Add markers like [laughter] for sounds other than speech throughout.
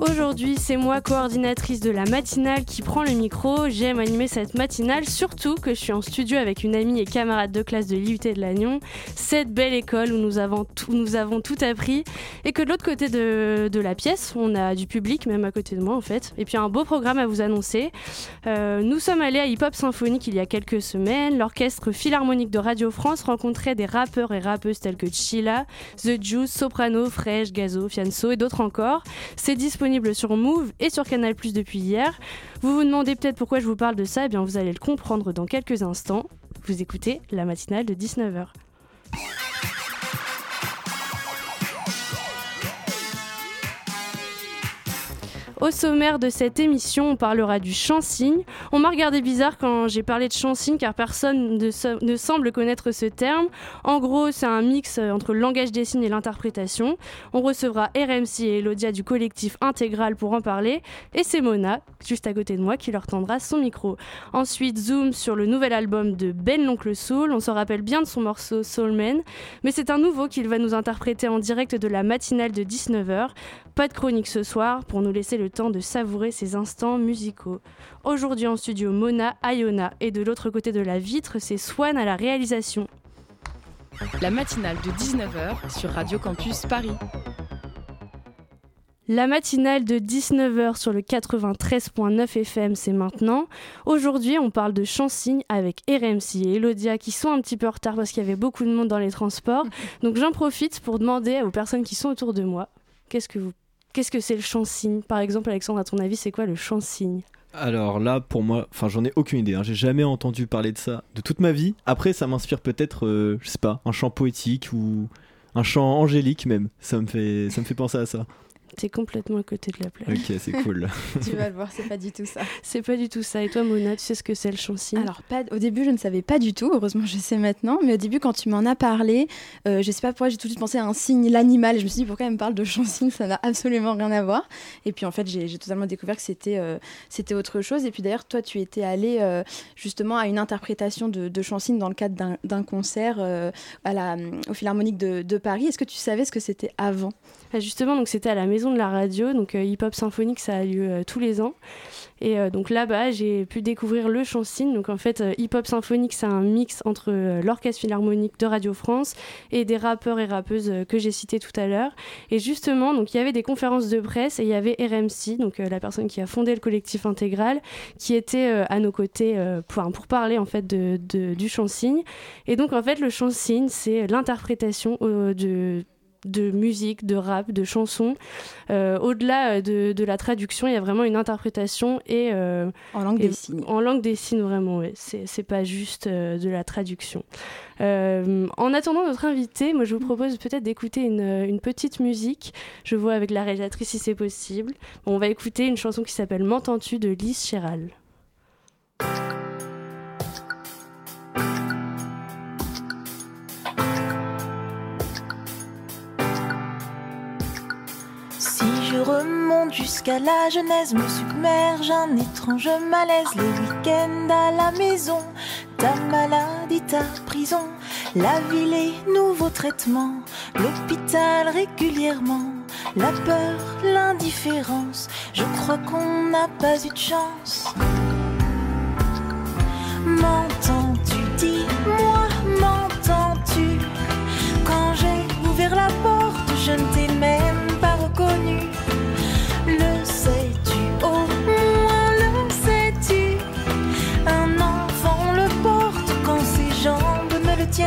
Aujourd'hui, c'est moi, coordinatrice de la matinale, qui prend le micro. J'aime animer cette matinale, surtout que je suis en studio avec une amie et camarade de classe de l'IUT de Lannion, cette belle école où nous avons tout, appris, et que de l'autre côté de, la pièce, on a du public, même à côté de moi en fait, et puis un beau programme à vous annoncer. Euh, nous sommes allés à Hip Hop Symphonique il y a quelques semaines. L'orchestre philharmonique de Radio France rencontrait des rappeurs et rappeuses tels que Chila, The Juice, Soprano, Fresh, Gazo, Fianso et d'autres encore. C'est sur Move et sur Canal Plus depuis hier. Vous vous demandez peut-être pourquoi je vous parle de ça, eh bien vous allez le comprendre dans quelques instants. Vous écoutez la matinale de 19h. Au sommaire de cette émission, on parlera du chansigne. On m'a regardé bizarre quand j'ai parlé de chansigne car personne ne, semble connaître ce terme. En gros, c'est un mix euh, entre le langage des signes et l'interprétation. On recevra RMC et Elodia du collectif Intégral pour en parler. Et c'est Mona, juste à côté de moi, qui leur tendra son micro. Ensuite, zoom sur le nouvel album de Ben l'Oncle Soul. On se rappelle bien de son morceau Soulman, mais c'est un nouveau qu'il va nous interpréter en direct de la matinale de 19h. Pas de chronique ce soir pour nous laisser le temps de savourer ces instants musicaux. Aujourd'hui en studio, Mona, Ayona et de l'autre côté de la vitre, c'est Swan à la réalisation. La matinale de 19h sur Radio Campus Paris. La matinale de 19h sur le 93.9 FM, c'est maintenant. Aujourd'hui, on parle de Chansigne avec RMC et Elodia qui sont un petit peu en retard parce qu'il y avait beaucoup de monde dans les transports. Donc j'en profite pour demander aux personnes qui sont autour de moi, qu'est-ce que vous Qu'est-ce que c'est le chansigne Par exemple, Alexandre, à ton avis, c'est quoi le chansigne alors là, pour moi, enfin, j'en ai aucune idée. Hein. J'ai jamais entendu parler de ça de toute ma vie. Après, ça m'inspire peut-être, euh, je sais pas, un chant poétique ou un chant angélique même. Ça me fait, ça me fait penser à ça. T'es complètement à côté de la plage. Ok, c'est [laughs] cool. tu vas le voir, c'est pas du tout ça. C'est pas du tout ça. Et toi, Mona, tu sais ce que c'est le chansigne Alors, pas, au début, je ne savais pas du tout. Heureusement, je sais maintenant. Mais au début, quand tu m'en as parlé, euh, je sais pas pourquoi j'ai tout de suite pensé à un signe, l'animal. Et je me suis dit, pourquoi elle me parle de chansigne Ça n'a absolument rien à voir. Et puis, en fait, j'ai totalement découvert que c'était euh, c'était autre chose. Et puis, d'ailleurs, toi, tu étais allé euh, justement à une interprétation de, de chansigne dans le cadre d'un concert euh, à la, au Philharmonique de, de Paris. Est-ce que tu savais ce que c'était avant? Ah, Justement, donc c'était à la Maison de la Radio. Donc, euh, Hip Hop Symphonique, ça a lieu euh, tous les ans. Et euh, donc là-bas, j'ai pu découvrir le chansigne. Donc en fait, Hip Hop Symphonique, c'est un mix entre l'Orchestre Philharmonique de Radio France et des rappeurs et rappeuses que j'ai cités tout à l'heure. Et justement, donc il y avait des conférences de presse et il y avait RMC, donc la personne qui a fondé le collectif intégral, qui était à nos côtés pour, pour, parler en fait de, du chansigne. Et donc en fait, le chansigne, c'est l'interprétation de de musique, de rap, de chansons. Euh, au-delà euh, de, de, la traduction, il y a vraiment une interprétation et euh, en langue et, des signes. En langue des signes, vraiment. Ouais. C'est pas juste euh, de la traduction. En attendant notre invité, moi je vous propose peut-être d'écouter une, une, petite musique. Je vois avec la réalisatrice si c'est possible. Bon, on va écouter une chanson qui s'appelle M'entends-tu de Lise Chéral. Remonte jusqu'à la genèse, me submerge un étrange malaise. Les week-ends à la maison, ta maladie, ta prison, la ville, les nouveaux traitements, l'hôpital régulièrement, la peur, l'indifférence. Je crois qu'on n'a pas eu de chance. M'entends-tu, dis-moi, m'entends-tu? Quand j'ai ouvert la porte, je ne t'ai J'ai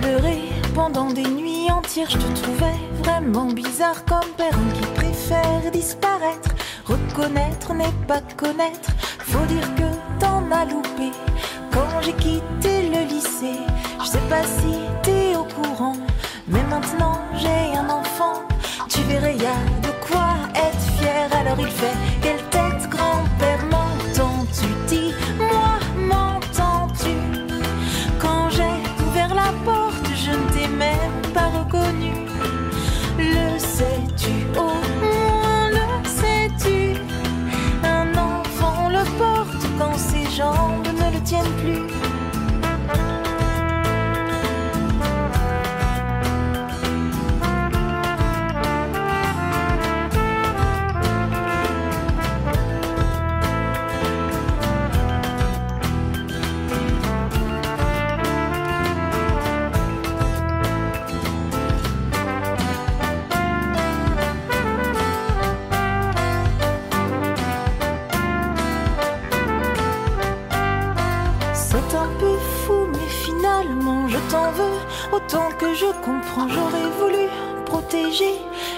pleuré pendant des nuits entières, je te trouvais vraiment bizarre comme père qui préfère disparaître. Reconnaître n'est pas connaître, faut dire que t'en as loupé. Quand j'ai quitté le lycée, je sais pas si t'es mais maintenant j'ai un enfant, tu verrais, y a de quoi être fier. Alors il fait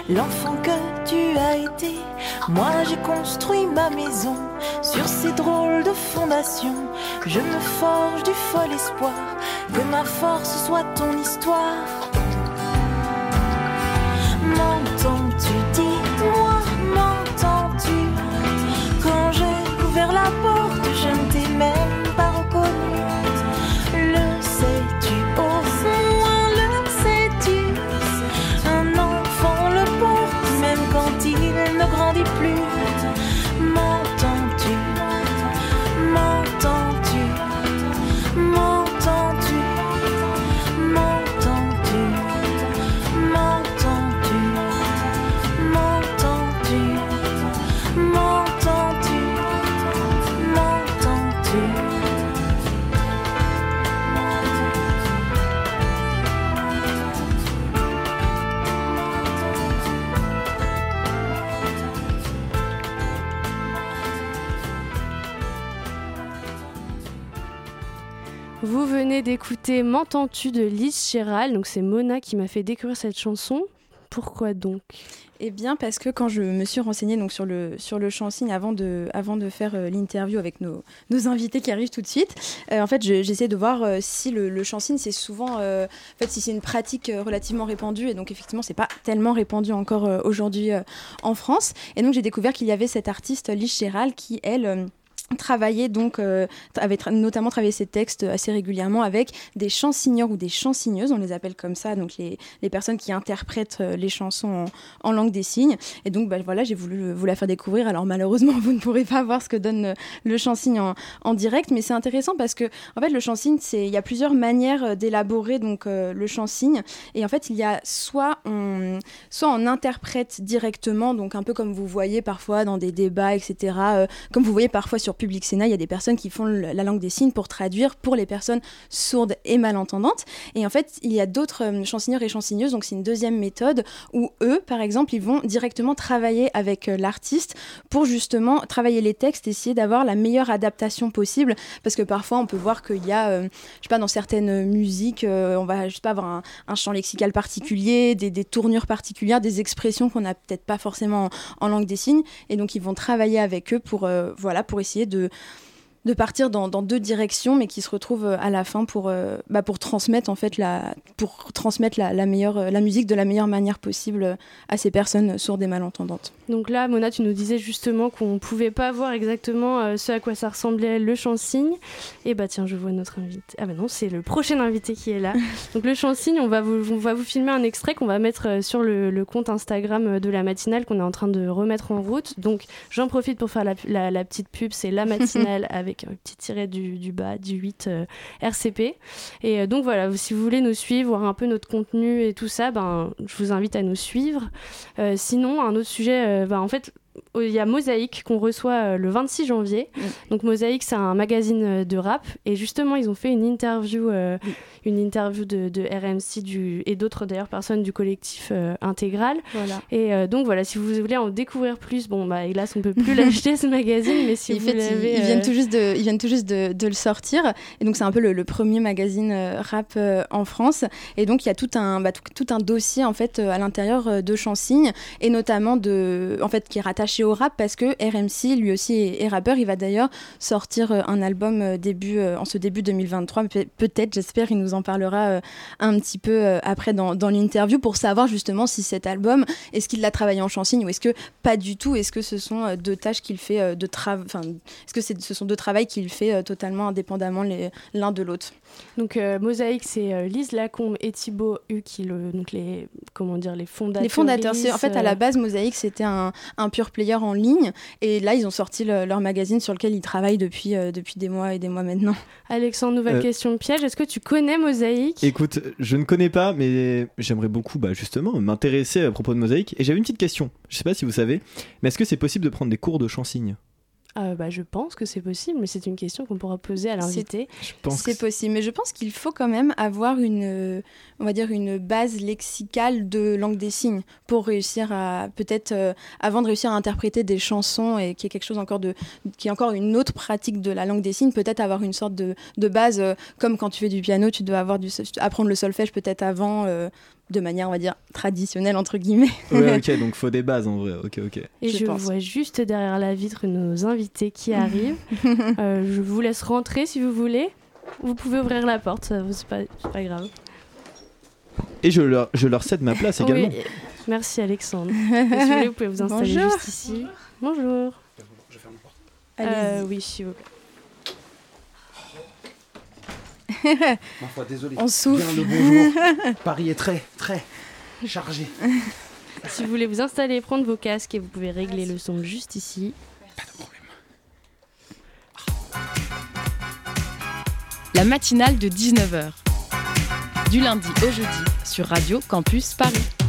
l'enfant que tu as été. Moi j'ai construit ma maison sur ces drôles de fondations. Je me forge du fol espoir que ma force soit ton histoire. D'écouter M'entends-tu de Liz Chéral. Donc c'est Mona qui m'a fait découvrir cette chanson. Pourquoi donc? Eh bien, parce que quand je me suis renseignée donc, sur, le, sur le chant signe avant de, avant de faire euh, l'interview avec nos, nos invités qui arrivent tout de suite, euh, en fait, je- j'essaie de voir euh, si le, le chant signe, c'est souvent, en fait, si c'est une pratique relativement répandue. Et donc, effectivement, c'est pas tellement répandu encore aujourd'hui en France. Et donc, j'ai découvert qu'il y avait cette artiste, Lise Chéral, qui, elle, travaillait donc euh, avait notamment travaillé ses textes assez régulièrement avec des chansinieurs ou des chansigneuses on les appelle comme ça donc les, les personnes qui interprètent euh, les chansons en, langue des signes. Et donc bah, voilà j'ai voulu vous la faire découvrir. Alors malheureusement [laughs] vous ne pourrez pas voir ce que donne euh, le chansigne en, en direct mais c'est intéressant parce que en fait le chansigne c'est il y a plusieurs manières d'élaborer donc le chansigne. Et en fait il y a soit on soit on interprète directement donc un peu comme vous voyez parfois dans des débats etc comme vous voyez parfois sur Public Sénat, il y a des personnes qui font la langue des signes pour traduire pour les personnes sourdes et malentendantes. Et en fait, il y a d'autres euh, chansonneurs et chansigneuses, donc c'est une deuxième méthode où eux, par exemple, ils vont directement travailler avec euh, l'artiste pour justement travailler les textes, essayer d'avoir la meilleure adaptation possible. Parce que parfois, on peut voir qu'il y a, euh, je sais pas, dans certaines musiques, euh, on va, je pas, avoir un, un champ lexical particulier, des, des tournures particulières, des expressions qu'on n'a peut-être pas forcément en, en langue des signes. Et donc, ils vont travailler avec eux pour, euh, voilà, pour essayer de de partir dans, dans deux directions, mais qui se retrouvent euh, à la fin pour, euh, bah, pour transmettre en fait la, pour transmettre la, la meilleure, euh, la musique de la meilleure manière possible à ces personnes sourdes et malentendantes. Donc là, Mona, tu nous disais justement qu'on pouvait pas voir exactement ce à quoi ça ressemblait le chant-signe. Et bah tiens, je vois notre invité. Ah bah non, c'est le prochain invité qui est là. [laughs] Donc le chant-signe, on va vous, on va vous filmer un extrait qu'on va mettre sur le, le compte Instagram de la matinale qu'on est en train de remettre en route. Donc j'en profite pour faire la, la- la petite pub, c'est la matinale avec [laughs] un petit tiret du, bas, du 8 euh, RCP. Et euh, donc voilà, si vous voulez nous suivre, voir un peu notre contenu et tout ça, ben, je vous invite à nous suivre. Euh, sinon, un autre sujet, bah, en fait, il y a Mosaïque qu'on reçoit euh, le 26 janvier. Donc Mosaïque, c'est un magazine euh, de rap et justement ils ont fait une interview, euh, une interview de, de RMC du, et d'autres d'ailleurs personnes du collectif euh, intégral. Voilà. Et euh, donc voilà, si vous voulez en découvrir plus, bon bah hélas on peut plus [laughs] l'acheter ce magazine, mais si Et vous fait, ils, viennent tout juste de, ils viennent tout juste de, de le sortir. Et donc, c'est un peu le, le premier magazine rap en France. Et donc, il y a tout un, bah, tout, tout un dossier, en fait, à l'intérieur de Chansigne, et notamment de, en fait, qui est rattaché rattaché au rap parce que RMC, lui aussi, est, rappeur. Il va d'ailleurs sortir un album début, en ce début 2023. peut-être, j'espère, il nous en parlera un petit peu après dans, dans l'interview pour savoir justement si cet album, est-ce qu'il l'a travaillé en chansigne ou est-ce que pas du tout? Est-ce que ce sont deux tâches qu'il fait de travail, enfin, est-ce que ce sont deux travails qu'il fait totalement indépendamment l'un de l'autre? Donc Mosaïque, c'est Lise Lacombe et Thibaut Huck, le, donc les comment dire les fondateurs. Les fondateurs, c'est en fait à la base Mosaïque, c'était un, un pur player en ligne et là ils ont sorti leur magazine sur lequel ils travaillent depuis depuis des mois et des mois maintenant. [laughs] Alexandre, nouvelle question piège. Est-ce que tu connais Mosaïque? Écoute, je ne connais pas, mais j'aimerais beaucoup bah, justement m'intéresser à propos de Mosaïque. Et j'avais une petite question. Je ne sais pas si vous savez, mais est-ce que c'est possible de prendre des cours de chansigne euh, bah, je pense que c'est possible, mais c'est une question qu'on pourra poser à l'invité. C'est possible, mais je pense qu'il faut quand même avoir une, euh, on va dire une base lexicale de langue des signes pour réussir à peut-être euh, avant de réussir à interpréter des chansons et qui est quelque chose encore de, qui est encore une autre pratique de la langue des signes, peut-être avoir une sorte de, de base comme quand tu fais du piano, tu dois avoir du apprendre le solfège peut-être avant de manière, on va dire, traditionnelle, entre guillemets. Ouais, [laughs] ok, donc faut des bases en vrai. Ok, ok. Et je, vois juste derrière la vitre nos invités qui arrivent. [laughs] Euh, je vous laisse rentrer si vous voulez. Vous pouvez ouvrir la porte, c'est pas, pas grave. Et je leur, je leur cède ma place également. Oui. Merci Alexandre. [laughs] si vous voulez, vous pouvez vous installer juste ici. Bonjour. Je ferme la porte. Euh, oui, s'il vous plaît. [laughs] Ma foi, désolé. On souffle. le bonjour. [laughs] Paris est très, très chargé. Si vous voulez vous installer, prendre vos casques et vous pouvez régler le son juste ici. Pas de problème. La matinale de 19h. Du lundi au jeudi sur Radio Campus Paris.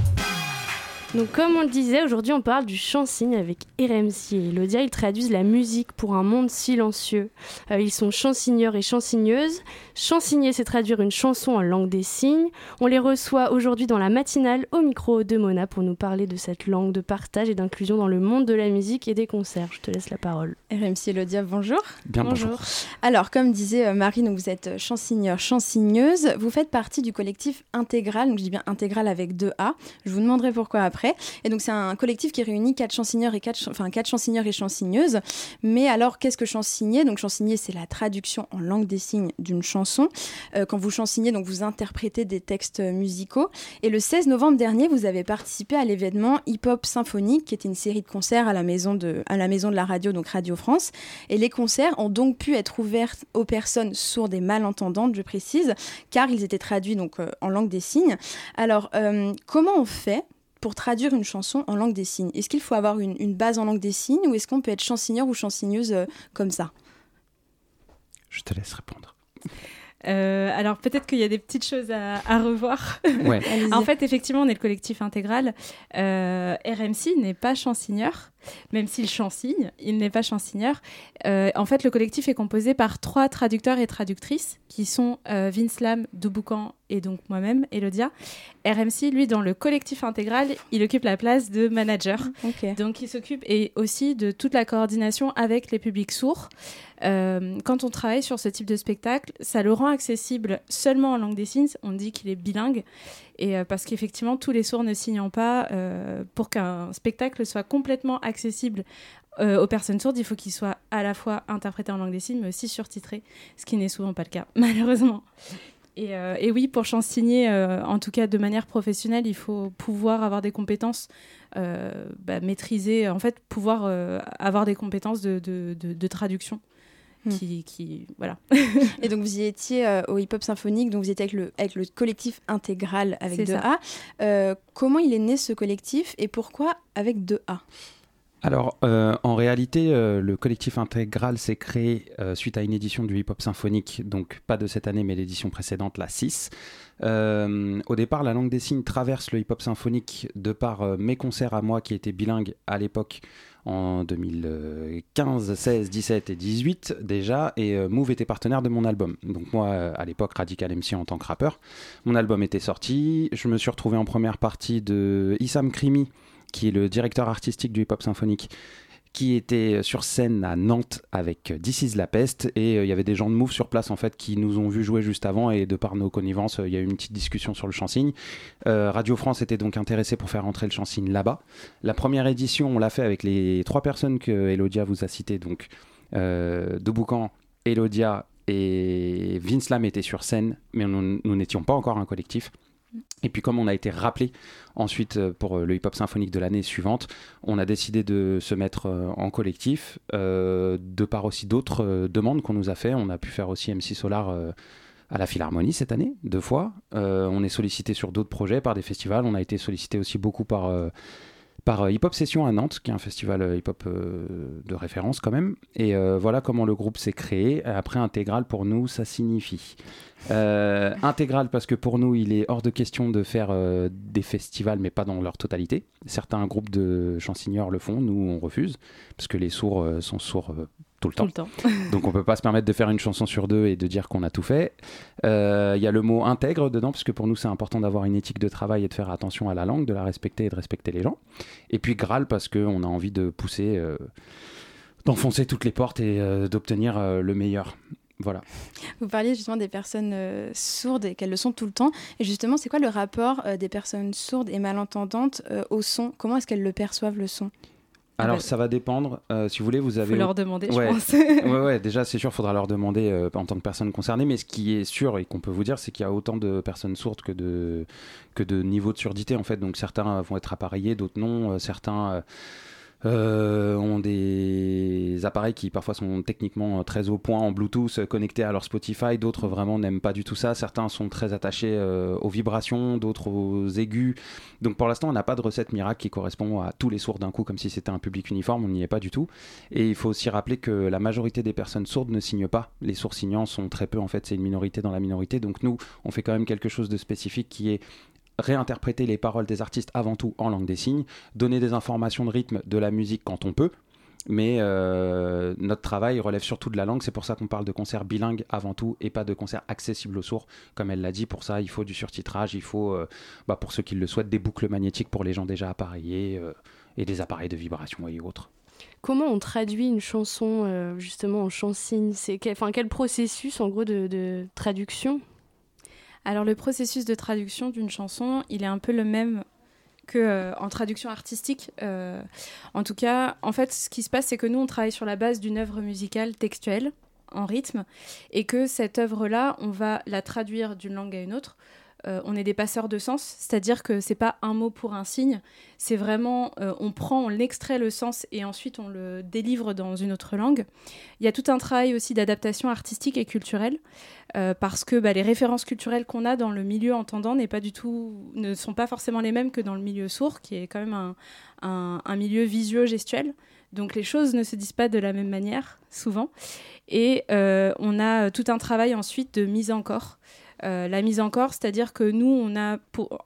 Donc, comme on le disait, aujourd'hui on parle du chant-signe avec RMC et Elodia. Ils traduisent la musique pour un monde silencieux. Euh, ils sont chansigneurs et chansigneuses. Chansigner, c'est traduire une chanson en langue des signes. On les reçoit aujourd'hui dans la matinale au micro de Mona pour nous parler de cette langue de partage et d'inclusion dans le monde de la musique et des concerts. Je te laisse la parole. RMC Elodia, bonjour. Bien bonjour. Alors, comme disait euh, Marie, donc vous êtes chansigneur, chansigneuse. Vous faites partie du collectif Intégral, donc je dis bien Intégral avec deux A. Je vous demanderai pourquoi après. Et donc c'est un collectif qui réunit quatre chansigneurs et quatre, enfin quatre chansigneurs et chansigneuses. Mais alors qu'est-ce que chansigner Donc chansigner c'est la traduction en langue des signes d'une chanson. Euh, quand vous chansignez, donc vous interprétez des textes musicaux. Et le 16 novembre dernier, vous avez participé à l'événement Hip Hop Symphonique, qui était une série de concerts à la maison de, à la maison de la radio, donc Radio France. Et les concerts ont donc pu être ouverts aux personnes sourdes et malentendantes, je précise, car ils étaient traduits donc euh, en langue des signes. Alors euh, comment on fait pour traduire une chanson en langue des signes Est-ce qu'il faut avoir une, base en langue des signes ou est-ce qu'on peut être chansigneur ou chansigneuse euh, comme ça? Je te laisse répondre. Euh, alors peut-être qu'il y a des petites choses à, revoir. Ouais. [laughs] en fait, effectivement, on est le collectif intégral. Euh, RMC n'est pas chansigneur même s'il chansigne, il n'est pas chansigneur. Euh, en fait, le collectif est composé par trois traducteurs et traductrices, qui sont euh, Vince Lam, Douboucan et donc moi-même, Elodia. RMC, lui, dans le collectif intégral, il occupe la place de manager. Donc, il s'occupe et aussi de toute la coordination avec les publics sourds. Euh, quand on travaille sur ce type de spectacle, ça le rend accessible seulement en langue des signes. On dit qu'il est bilingue. Et euh, parce qu'effectivement, tous les sourds ne signent pas, euh, pour qu'un spectacle soit complètement accessible euh, aux personnes sourdes, il faut qu'il soit à la fois interprété en langue des signes, mais aussi surtitré, ce qui n'est souvent pas le cas, [laughs] malheureusement. Et, oui, pour chansigner, en tout cas de manière professionnelle, il faut pouvoir avoir des compétences, bah, maîtriser, en fait, pouvoir avoir des compétences de traduction. Hmm. qui, voilà. [laughs] et donc vous y étiez euh, au Hip Hop Symphonique, donc vous étiez avec le, avec le collectif intégral avec 2A. Euh, comment il est né ce collectif et pourquoi avec 2A alors, euh, en réalité, le collectif intégral s'est créé suite à une édition du hip-hop symphonique, donc pas de cette année, mais l'édition précédente, la 6. au départ, la langue des signes traverse le hip-hop symphonique de par mes concerts à moi qui étaient bilingues à l'époque en 2015, 16, 17 et 18 déjà, et euh, Move était partenaire de mon album. Donc moi, euh, à l'époque, Radical MC en tant que rappeur. Mon album était sorti, je me suis retrouvé en première partie de Issam Krimi, qui est le directeur artistique du hip-hop symphonique, qui était sur scène à Nantes avec This is la peste et il y avait des gens de Move sur place en fait qui nous ont vu jouer juste avant et de par nos connivences il y a eu une petite discussion sur le chansigne. Radio France était donc intéressé pour faire rentrer le chansigne là-bas. La première édition on l'a fait avec les trois personnes que Elodia vous a citées donc euh, de Elodia et Vince Lam étaient sur scène, mais nous n'étions pas encore un collectif. Et puis comme on a été rappelé ensuite euh, pour le hip-hop symphonique de l'année suivante, on a décidé de se mettre euh, en collectif, de par aussi d'autres demandes qu'on nous a fait. On a pu faire aussi MC Solar à la Philharmonie cette année, deux fois. on est sollicité sur d'autres projets par des festivals. On a été sollicité aussi beaucoup par par euh, Hip Hop Session à Nantes, qui est un festival euh, hip hop euh, de référence quand même. Et voilà comment le groupe s'est créé. Après, intégral pour nous, ça signifie. intégral parce que pour nous, il est hors de question de faire des festivals, mais pas dans leur totalité. Certains groupes de chansonneurs le font, nous on refuse, parce que les sourds sont sourds tout le temps. [laughs] Donc on peut pas se permettre de faire une chanson sur deux et de dire qu'on a tout fait. Il euh, y a le mot intègre dedans, parce que pour nous c'est important d'avoir une éthique de travail et de faire attention à la langue, de la respecter et de respecter les gens. Et puis Graal, parce qu'on a envie de pousser, euh, d'enfoncer toutes les portes et euh, d'obtenir le meilleur. Voilà. Vous parliez justement des personnes sourdes et qu'elles le sont tout le temps. Et justement, c'est quoi le rapport des personnes sourdes et malentendantes au son? Comment est-ce qu'elles le perçoivent le son? Alors, ça va dépendre. Euh, si vous voulez, vous avez. Faut leur demander, je pense. [laughs] ouais, ouais, déjà, c'est sûr, il faudra leur demander euh, en tant que personne concernée. Mais ce qui est sûr et qu'on peut vous dire, c'est qu'il y a autant de personnes sourdes que de, que de niveaux de surdité, en fait. Donc, certains vont être appareillés, d'autres non. Euh, certains ont des appareils qui parfois sont techniquement très au point en Bluetooth connectés à leur Spotify, d'autres vraiment n'aiment pas du tout ça, certains sont très attachés euh, aux vibrations, d'autres aux aigus. Donc pour l'instant on n'a pas de recette miracle qui correspond à tous les sourds d'un coup comme si c'était un public uniforme, on n'y est pas du tout. Et il faut aussi rappeler que la majorité des personnes sourdes ne signent pas, les sourds signants sont très peu en fait, c'est une minorité dans la minorité, donc nous on fait quand même quelque chose de spécifique qui est réinterpréter les paroles des artistes avant tout en langue des signes, donner des informations de rythme de la musique quand on peut, mais euh, notre travail relève surtout de la langue. C'est pour ça qu'on parle de concert bilingue avant tout et pas de concert accessible aux sourds. Comme elle l'a dit, pour ça, il faut du surtitrage, il faut, euh, bah, pour ceux qui le souhaitent, des boucles magnétiques pour les gens déjà appareillés euh, et des appareils de vibration et autres. Comment on traduit une chanson justement en chansigne C'est quel, quel processus en gros de traduction? Alors le processus de traduction d'une chanson, il est un peu le même que euh, traduction artistique. Euh, en tout cas, en fait, ce qui se passe, c'est que nous, on travaille sur la base d'une œuvre musicale textuelle en rythme, et que cette œuvre-là, on va la traduire d'une langue à une autre euh, on est des passeurs de sens, c'est-à-dire que c'est pas un mot pour un signe, c'est vraiment euh, on prend, on extrait le sens et ensuite on le délivre dans une autre langue. Il y a tout un travail aussi d'adaptation artistique et culturelle euh, parce que bah, les références culturelles qu'on a dans le milieu entendant pas du tout, ne sont pas forcément les mêmes que dans le milieu sourd, qui est quand même un, un milieu visuo-gestuel. Donc les choses ne se disent pas de la même manière, souvent. Et on a tout un travail ensuite de mise en corps. Euh, la mise en corps, c'est-à-dire que nous, on a,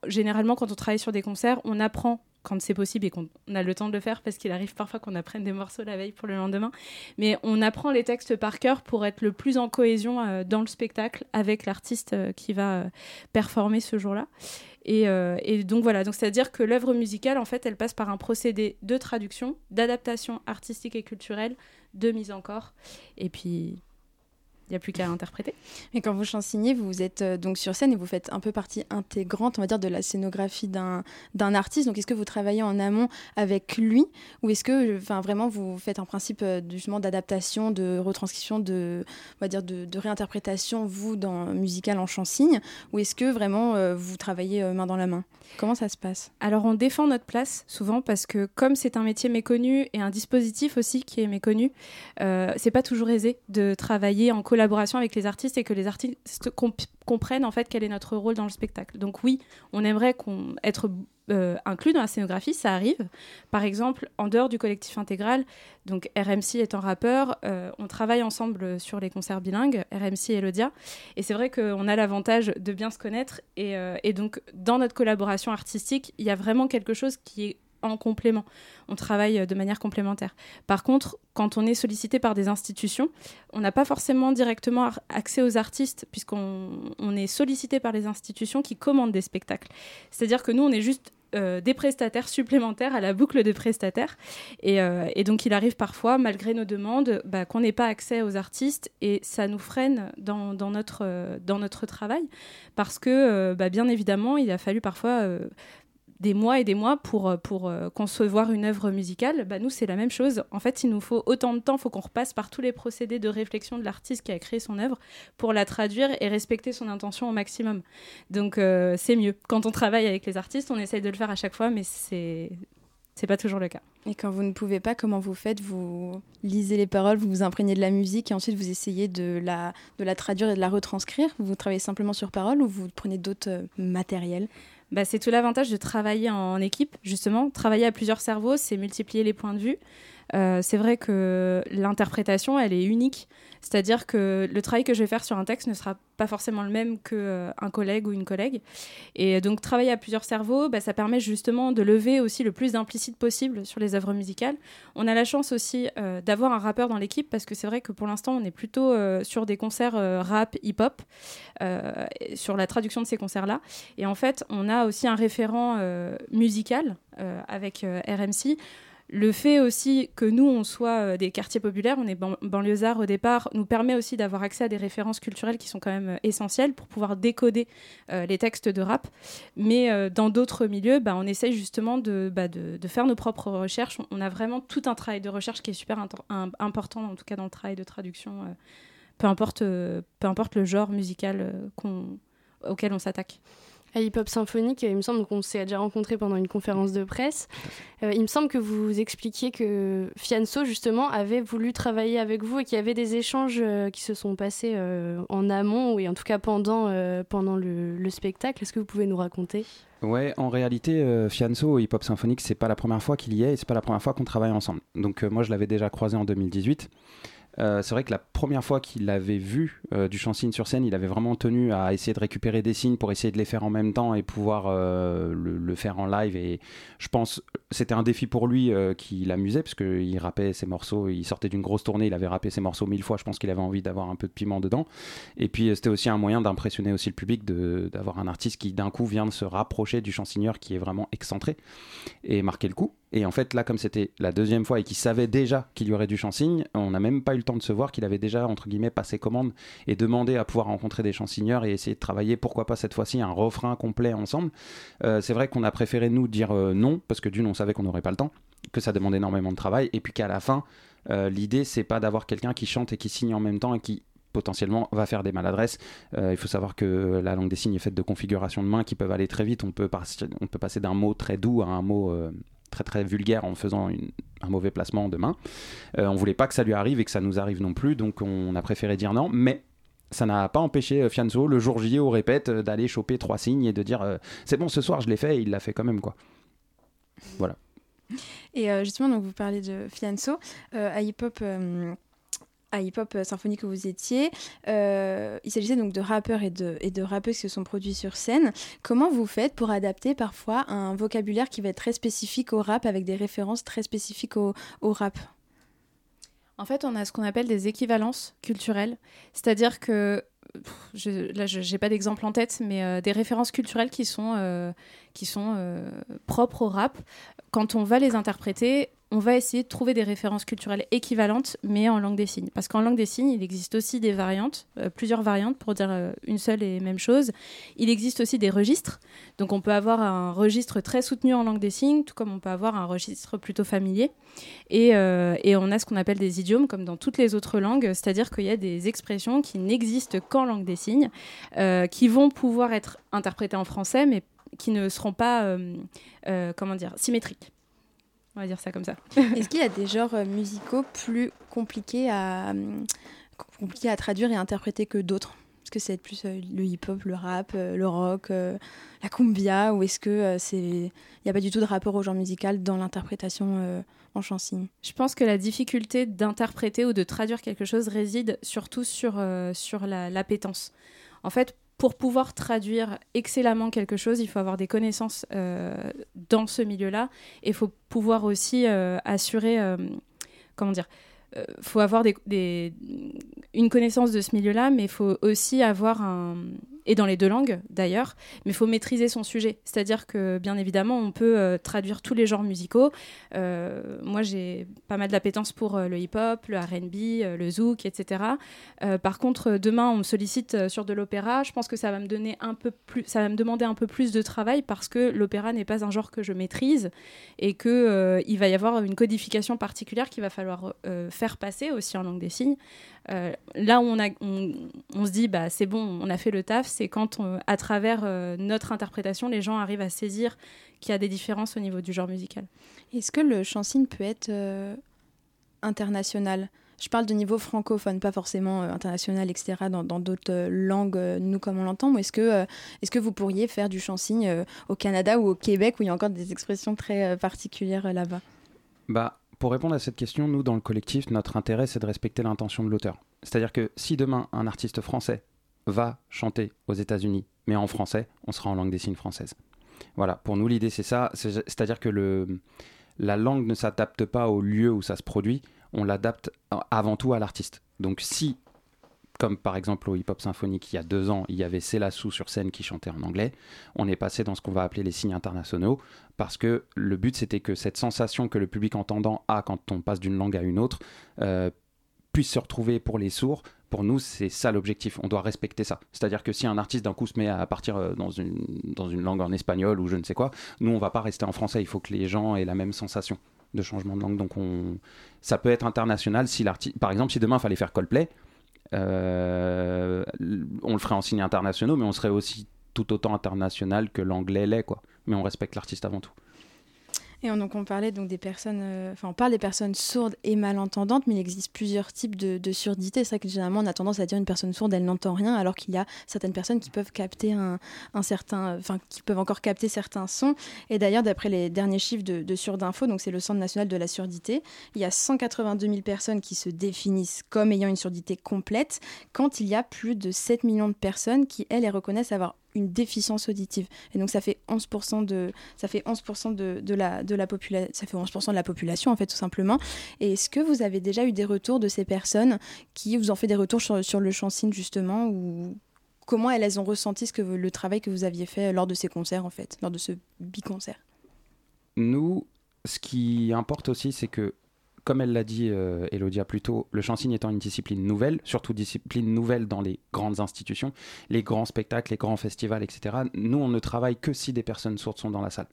généralement, quand on travaille sur des concerts, on apprend quand c'est possible et qu'on a le temps de le faire parce qu'il arrive parfois qu'on apprenne des morceaux la veille pour le lendemain. Mais on apprend les textes par cœur pour être le plus en cohésion euh, dans le spectacle avec l'artiste euh, qui va performer ce jour-là. Et, donc voilà, c'est-à-dire que l'œuvre musicale, en fait, elle passe par un procédé de traduction, d'adaptation artistique et culturelle, de mise en corps. Et puis il n'y a plus qu'à interpréter. Mais quand vous chansignez, vous êtes euh, donc sur scène et vous faites un peu partie intégrante, on va dire, de la scénographie d'un artiste. Donc est-ce que vous travaillez en amont avec lui ou est-ce que enfin, vraiment vous faites un principe euh, justement d'adaptation, de retranscription, de, on va dire, de, réinterprétation, vous, dans musical en chansigne ou est-ce que vraiment euh, vous travaillez main dans la main? Comment ça se passe? Alors on défend notre place souvent parce que comme c'est un métier méconnu et un dispositif aussi qui est méconnu, euh, c'est pas toujours aisé de travailler en collaboration avec les artistes et que les artistes comprennent en fait quel est notre rôle dans le spectacle. Donc oui, on aimerait qu'on être euh, inclus dans la scénographie, ça arrive. Par exemple, en dehors du collectif intégral, donc RMC étant rappeur, euh, on travaille ensemble sur les concerts bilingues, RMC et Elodia. Et c'est vrai qu'on a l'avantage de bien se connaître. Et, euh, et donc, dans notre collaboration artistique, il y a vraiment quelque chose qui est en complément. On travaille de manière complémentaire. Par contre, quand on est sollicité par des institutions, on n'a pas forcément directement accès aux artistes, puisqu'on est sollicité par les institutions qui commandent des spectacles. C'est-à-dire que nous, on est juste euh, des prestataires supplémentaires à la boucle de prestataires. Et, euh, donc, il arrive parfois, malgré nos demandes, bah, qu'on n'ait pas accès aux artistes et ça nous freine dans, notre, euh, travail parce que, euh, bah, bien évidemment, il a fallu parfois euh, des mois et des mois pour, euh, euh, concevoir une œuvre musicale, bah, nous, c'est la même chose. En fait, il nous faut autant de temps, il faut qu'on repasse par tous les procédés de réflexion de l'artiste qui a créé son œuvre pour la traduire et respecter son intention au maximum. Donc, euh, c'est mieux. Quand on travaille avec les artistes, on essaye de le faire à chaque fois, mais c'est. C'est pas toujours le cas. Et quand vous ne pouvez pas, comment vous faites? Vous lisez les paroles, vous vous imprégnez de la musique et ensuite vous essayez de la, de la traduire et de la retranscrire? Vous travaillez simplement sur parole ou vous prenez d'autres matériels? Bah, c'est tout l'avantage de travailler en équipe, justement. Travailler à plusieurs cerveaux, c'est multiplier les points de vue. Euh, c'est vrai que l'interprétation, elle est unique. C'est-à-dire que le travail que je vais faire sur un texte ne sera pas forcément le même qu'un collègue ou une collègue. Et donc, travailler à plusieurs cerveaux, bah, ça permet justement de lever aussi le plus d'implicite possible sur les œuvres musicales. On a la chance aussi euh, d'avoir un rappeur dans l'équipe parce que c'est vrai que pour l'instant, on est plutôt euh, sur des concerts euh, rap, hip-hop, euh, sur la traduction de ces concerts-là. Et en fait, on a aussi un référent euh, musical euh, avec euh, RMC. Le fait aussi que nous, on soit euh, des quartiers populaires, on est ban banlieusards au départ, nous permet aussi d'avoir accès à des références culturelles qui sont quand même euh, essentielles pour pouvoir décoder euh, les textes de rap. Mais dans d'autres milieux, bah, on essaye justement de, bah, de, faire nos propres recherches. On, a vraiment tout un travail de recherche qui est super important, en tout cas dans le travail de traduction, peu, importe, le genre musical auquel on s'attaque. À Hip Hop Symphonique, il me semble qu'on s'est déjà rencontré pendant une conférence de presse. Euh, il me semble que vous expliquiez que Fianso, justement, avait voulu travailler avec vous et qu'il y avait des échanges euh, qui se sont passés euh, en amont, ou en tout cas pendant, pendant le, le spectacle. Est-ce que vous pouvez nous raconter? Ouais, en réalité, euh, Fianso Hip Hop Symphonique, c'est pas la première fois qu'il y est et c'est pas la première fois qu'on travaille ensemble. Donc moi, je l'avais déjà croisé en 2018. Euh, c'est vrai que la première fois qu'il avait vu euh, du chant-signe sur scène, il avait vraiment tenu à essayer de récupérer des signes pour essayer de les faire en même temps et pouvoir euh, le, faire en live. Et je pense c'était un défi pour lui qui l'amusait parce qu'il rappait ses morceaux, il sortait d'une grosse tournée, il avait rappé ses morceaux mille fois. Je pense qu'il avait envie d'avoir un peu de piment dedans. Et puis c'était aussi un moyen d'impressionner aussi le public, d'avoir un artiste qui d'un coup vient de se rapprocher du chansonneur qui est vraiment excentré et marquer le coup. Et en fait, là, comme c'était la deuxième fois et qu'il savait déjà qu'il y aurait du chansigne, on n'a même pas eu le temps de se voir qu'il avait déjà, entre guillemets, passé commande et demandé à pouvoir rencontrer des chansigneurs et essayer de travailler, pourquoi pas cette fois-ci, un refrain complet ensemble. Euh, c'est vrai qu'on a préféré nous dire euh, non, parce que d'une, on savait qu'on n'aurait pas le temps, que ça demandait énormément de travail, et puis qu'à la fin, euh, l'idée, c'est pas d'avoir quelqu'un qui chante et qui signe en même temps et qui potentiellement va faire des maladresses. Euh, il faut savoir que la langue des signes est faite de configurations de mains qui peuvent aller très vite. On peut, passer d'un mot très doux à un mot très très vulgaire en faisant une- un mauvais placement de main. Euh, on voulait pas que ça lui arrive et que ça nous arrive non plus, donc on a préféré dire non. Mais ça n'a pas empêché euh, Fianso, le jour J au répète, euh, d'aller choper trois signes et de dire euh, c'est bon, ce soir je l'ai fait et il l'a fait quand même quoi. Voilà. Et justement, donc vous parlez de Fianso, euh, à hip hop. euh, à Hip Hop Symphonique où vous étiez, euh, il s'agissait donc de rappeurs et de, rappeuses qui se sont produits sur scène. Comment vous faites pour adapter parfois un vocabulaire qui va être très spécifique au rap avec des références très spécifiques au, rap? En fait, on a ce qu'on appelle des équivalences culturelles, c'est-à-dire que je, là, je n'ai pas d'exemple en tête, mais euh, des références culturelles qui sont, euh, qui sont euh, propres au rap. Quand on va les interpréter, on va essayer de trouver des références culturelles équivalentes, mais en langue des signes. Parce qu'en langue des signes, il existe aussi des variantes, euh, plusieurs variantes pour dire euh, une seule et même chose. Il existe aussi des registres. Donc on peut avoir un registre très soutenu en langue des signes, tout comme on peut avoir un registre plutôt familier. Et, euh, et on a ce qu'on appelle des idiomes, comme dans toutes les autres langues, c'est-à-dire qu'il y a des expressions qui n'existent qu'en langue des signes, qui vont pouvoir être interprétées en français, mais qui ne seront pas, comment dire, symétriques. On va dire ça comme ça. [laughs] Est-ce qu'il y a des genres euh, musicaux plus compliqués à, hum, compliqués à traduire et interpréter que d'autres? Est-ce que c'est plus euh, le hip-hop, le rap, euh, le rock, euh, la cumbia Ou est-ce que euh, c'est il n'y a pas du tout de rapport au genre musical dans l'interprétation euh, en chansigne Je pense que la difficulté d'interpréter ou de traduire quelque chose réside surtout sur, euh, sur la- l'appétence. En fait, pour pouvoir traduire excellemment quelque chose, il faut avoir des connaissances euh, dans ce milieu-là. Et il faut pouvoir aussi euh, assurer, euh, comment dire, il faut avoir des, une connaissance de ce milieu-là, mais il faut aussi avoir un, et dans les deux langues d'ailleurs, mais il faut maîtriser son sujet. C'est-à-dire que bien évidemment, on peut traduire tous les genres musicaux. moi, j'ai pas mal d'appétence pour le hip-hop, le RB, le zouk, etc. par contre, demain, on me sollicite sur de l'opéra. Je pense que ça va me donner un peu plus, ça va me demander un peu plus de travail parce que l'opéra n'est pas un genre que je maîtrise et que il va y avoir une codification particulière qu'il va falloir faire passer aussi en langue des signes. Euh, là où on, a, on, se dit, bah, c'est bon, on a fait le taf, c'est quand, à travers euh, notre interprétation, les gens arrivent à saisir qu'il y a des différences au niveau du genre musical. Est-ce que le chansigne peut être euh, international? Je parle de niveau francophone, pas forcément international, etc., dans d'autres langues, nous comme on l'entend. Est-ce que, est que vous pourriez faire du chansigne au Canada ou au Québec, où il y a encore des expressions très particulières là-bas? Bah, pour répondre à cette question, nous, dans le collectif, notre intérêt, c'est de respecter l'intention de l'auteur. C'est-à-dire que si demain, un artiste français va chanter aux États-Unis, mais en français, on sera en langue des signes française. Voilà, pour nous, l'idée, c'est ça. C'est-à-dire que la langue ne s'adapte pas au lieu où ça se produit, on l'adapte avant tout à l'artiste. Donc si comme par exemple au Hip Hop Symphonique il y a deux ans, il y avait Sou sur scène qui chantait en anglais. On est passé dans ce qu'on va appeler les signes internationaux parce que le but c'était que cette sensation que le public entendant a quand on passe d'une langue à une autre euh, puisse se retrouver pour les sourds. Pour nous, c'est ça l'objectif. On doit respecter ça. C'est-à-dire que si un artiste d'un coup se met à partir euh, dans une, dans une langue en espagnol ou je ne sais quoi, nous, on va pas rester en français. Il faut que les gens aient la même sensation de changement de langue. Donc, on... ça peut être international si. Par exemple, si demain, il fallait faire Coldplay, euh, on le ferait en signes internationaux, mais on serait aussi tout autant international que l'anglais l'est, quoi. Mais on respecte l'artiste avant tout. Et on, donc on parlait donc des personnes, euh, enfin on parle des personnes sourdes et malentendantes, mais il existe plusieurs types de, surdité. C'est vrai que généralement on a tendance à dire une personne sourde elle n'entend rien, alors qu'il y a certaines personnes qui peuvent capter un, certain, enfin qui peuvent encore capter certains sons. Et d'ailleurs d'après les derniers chiffres de, de Surdinfo, donc c'est le Centre national de la surdité, il y a 182 000 personnes qui se définissent comme ayant une surdité complète, quand il y a plus de 7 millions de personnes qui elles les reconnaissent avoir une déficience auditive. Et donc ça fait 11% de, ça fait 11% de, de, la, de la population, ça fait 11% de la population en fait tout simplement. Et est-ce que vous avez déjà eu des retours de ces personnes qui vous ont fait des retours sur, le chansigne justement ou comment elles, ont ressenti ce que le travail que vous aviez fait lors de ces concerts en fait, lors de ce bi-concert? Nous, ce qui importe aussi, c'est que comme elle l'a dit euh, Elodia plus tôt, le chansigne étant une discipline nouvelle, surtout discipline nouvelle dans les grandes institutions, les grands spectacles, les grands festivals, etc., nous, on ne travaille que si des personnes sourdes sont dans la salle.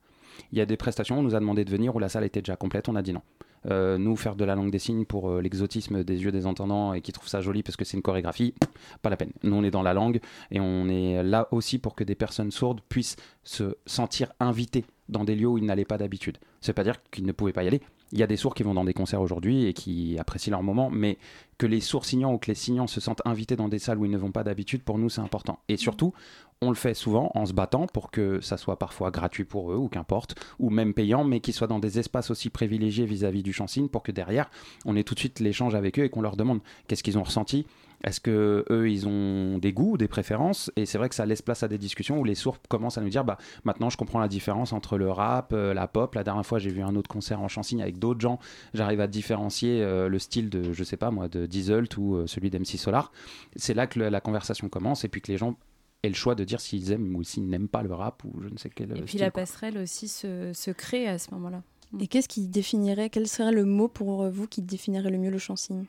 Il y a des prestations, on nous a demandé de venir où la salle était déjà complète, on a dit non. Euh, nous, faire de la langue des signes pour euh, l'exotisme des yeux des entendants et qui trouvent ça joli parce que c'est une chorégraphie, pas la peine. Nous, on est dans la langue et on est là aussi pour que des personnes sourdes puissent se sentir invitées dans des lieux où ils n'allaient pas d'habitude. Veut pas dire qu'ils ne pouvaient pas y aller, il y a des sourds qui vont dans des concerts aujourd'hui et qui apprécient leur moment, mais que les sourds signants ou que les signants se sentent invités dans des salles où ils ne vont pas d'habitude, pour nous, c'est important. Et surtout, on le fait souvent en se battant pour que ça soit parfois gratuit pour eux, ou qu'importe, ou même payant, mais qu'ils soient dans des espaces aussi privilégiés vis-à-vis du chansigne pour que derrière, on ait tout de suite l'échange avec eux et qu'on leur demande qu'est-ce qu'ils ont ressenti, est-ce que eux ils ont des goûts, des préférences? Et c'est vrai que ça laisse place à des discussions où les sourds commencent à nous dire bah maintenant je comprends la différence entre le rap, euh, la pop. La dernière fois j'ai vu un autre concert en chansigne avec d'autres gens. J'arrive à différencier euh, le style de je sais pas moi de Diesel ou euh, celui d'MC Solar. C'est là que la conversation commence et puis que les gens aient le choix de dire s'ils aiment ou s'ils n'aiment pas le rap ou je ne sais quel. Et puis la passerelle aussi se, se crée à ce moment-là. Et qu'est-ce qui définirait, quel serait le mot pour vous qui définirait le mieux le chansigne?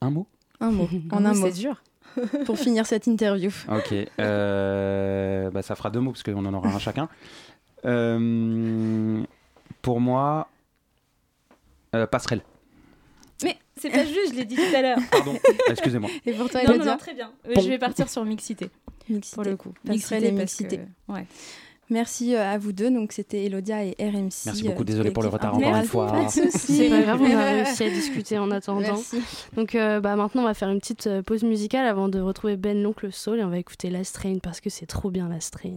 Un mot Un mot. [laughs] en un, mot. C'est dur. [laughs] Pour finir cette interview. Ok. Euh, bah, ça fera deux mots parce qu'on en aura un chacun. Euh, pour moi, euh, passerelle. Mais c'est pas juste, je l'ai dit tout à l'heure. Pardon, excusez-moi. Et pour toi, non, non, non, très bien. Je vais partir sur mixité. Mixité. Pour le coup. Passerelle et mixité. Ouais. Merci euh, à vous deux. Donc c'était Elodia et RMC. Merci beaucoup. Euh, Désolé pour le retard encore une fois. C'est pas grave, on a [laughs] réussi à discuter en attendant. Donc euh, bah, maintenant on va faire une petite pause musicale avant de retrouver Ben l'oncle Soul et on va écouter Last Train parce que c'est trop bien Last Train.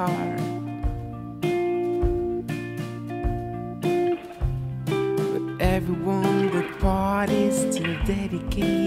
My heart. But everyone but part is still dedicated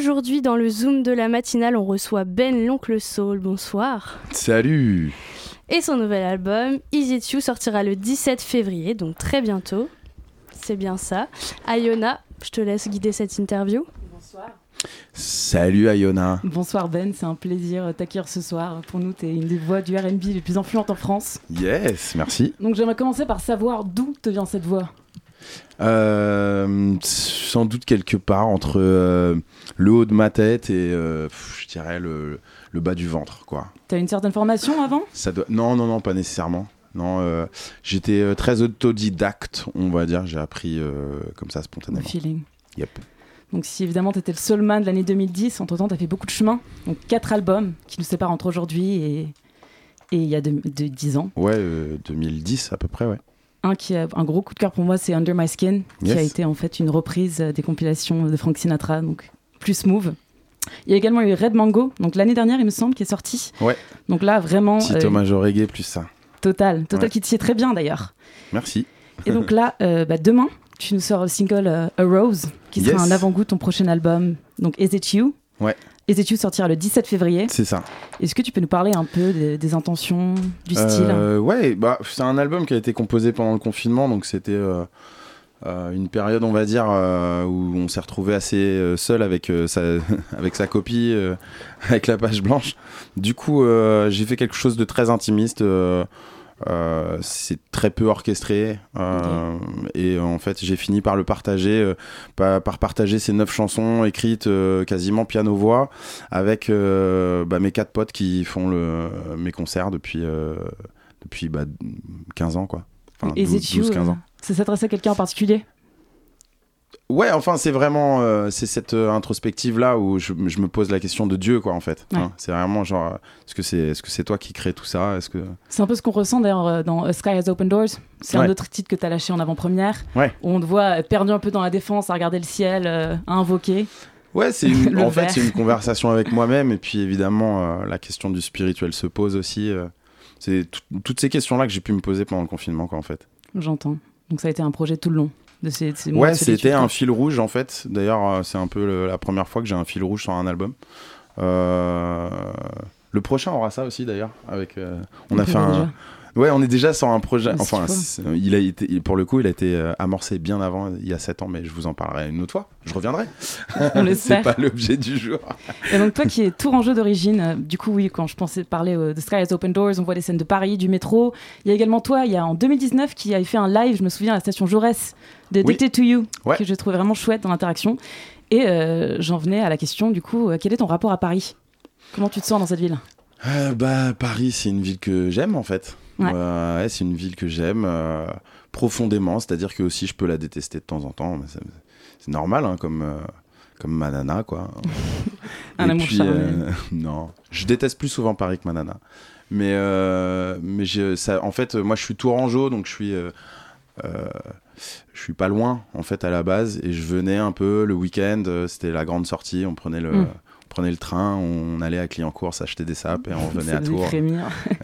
Aujourd'hui, dans le Zoom de la matinale, on reçoit Ben l'oncle Saul. Bonsoir. Salut Et son nouvel album, Easy It You, sortira le 17 février, donc très bientôt. C'est bien ça. Ayona, je te laisse guider cette interview. Bonsoir. Salut Ayona. Bonsoir Ben, c'est un plaisir t'accueillir ce soir. Pour nous, tu es une des voix du RB les plus influentes en France. Yes, merci. Donc j'aimerais commencer par savoir d'où te vient cette voix? Euh, sans doute quelque part entre euh, le haut de ma tête et euh, je dirais le, le bas du ventre, quoi. T'as une certaine formation avant? Ça doit... Non, non, non, pas nécessairement. Non, j'étais très autodidacte, on va dire. J'ai appris comme ça spontanément. feeling. Yep. Donc si évidemment t'étais le seul man de l'année 2010, entre temps t'as fait beaucoup de chemin. Donc quatre albums qui nous séparent entre aujourd'hui et, et il y a de, de 10 ans. Ouais, euh, 2010 à peu près, ouais. Un qui a un gros coup de cœur pour moi, c'est Under My Skin, qui a été en fait une reprise euh, des compilations de Frank Sinatra, donc plus smooth. Il y a également eu Red Mango, donc l'année dernière il me semble, qui est sorti. Ouais. Donc là vraiment Petit euh, hommage au reggae plus ça. total, total Ouais. qui t'y est très bien d'ailleurs. Merci. Et donc là, [laughs] euh, bah, demain, tu nous sors le single euh, A Rose, qui sera un avant-goût de ton prochain album. Donc Is It You? Ouais. It You sortira le 17 février. C'est ça. Est-ce que tu peux nous parler un peu des, des intentions, du style Euh, Ouais, bah, c'est un album qui a été composé pendant le confinement, donc c'était euh, euh, une période, on va dire, euh, où on s'est retrouvé assez euh, seul avec, sa, [laughs] avec sa copie, [laughs] avec la page blanche. Du coup, j'ai fait quelque chose de très intimiste. Euh, c'est très peu orchestré euh, et en fait j'ai fini par le partager euh, par, par partager ces neuf chansons écrites quasiment piano voix avec bah, mes quatre potes qui font le, mes concerts depuis depuis bah, 15 ans quoi. Enfin Is 12, It You 12, 15 euh, ans. Ça s'adresse à quelqu'un en particulier? Ouais enfin c'est vraiment euh, c'est cette euh, introspective là où je, je me pose la question de Dieu quoi en fait Ouais. Hein, c'est vraiment genre euh, est-ce que c'est est-ce que c'est toi qui crée tout ça? Est-ce que C'est un peu ce qu'on ressent d'ailleurs dans A Sky Has Open Doors. C'est un autre titre que tu as lâché en avant-première. Ouais. Où on te voit perdu un peu dans la défense, à regarder le ciel, euh, à invoquer. Ouais, c'est une- [laughs] en fait c'est une conversation avec moi-même et puis évidemment la question du spirituel se pose aussi. c'est tout- toutes ces questions là que j'ai pu me poser pendant le confinement quoi en fait. J'entends. Donc ça a été un projet tout le long de ces, de ces mois Ouais, c'était un fil rouge en fait. D'ailleurs, euh, c'est un peu le- la première fois que j'ai un fil rouge sur un album. Euh, Le prochain aura ça aussi d'ailleurs. Avec, euh, on, a fait un. déjà. Ouais, on est déjà sur un projet. Mais si Enfin, c'est- il a été, pour le coup, il a été amorcé bien avant, il y a 7 ans, mais je vous en parlerai une autre fois. Je reviendrai. [laughs] On [laughs] c'est pas l'objet du jour. Et donc toi qui es tout en jeu d'origine, du coup oui, quand je pensais parler euh, de Sky Has Open Doors, on voit des scènes de Paris, du métro. Il y a également toi, il y a en 2019 qui avait fait un live, je me souviens, à la station Jaurès, de Oui. To You, Ouais. que je trouvais vraiment chouette dans l'interaction. Et euh, j'en venais à la question, du coup, euh, quel est ton rapport à Paris? Comment tu te sens dans cette ville? Euh, bah, Paris, c'est une ville que j'aime en fait. Ouais. Euh, ouais, c'est une ville que j'aime euh, profondément. C'est-à-dire que aussi je peux la détester de temps en temps. c'est- normal, hein, comme comme ma nana, quoi. [laughs] Un Et amour puis, [laughs] non, je déteste plus souvent Paris que ma nana. Mais mais ça, en fait, moi, je suis tourangeau, donc je suis je suis pas loin en fait à la base et je venais un peu le week-end. euh, C'était la grande sortie. On prenait le Mm. on prenait le train, on allait à Clignancourt s'acheter des sapes et on [laughs] revenait à Tours. Et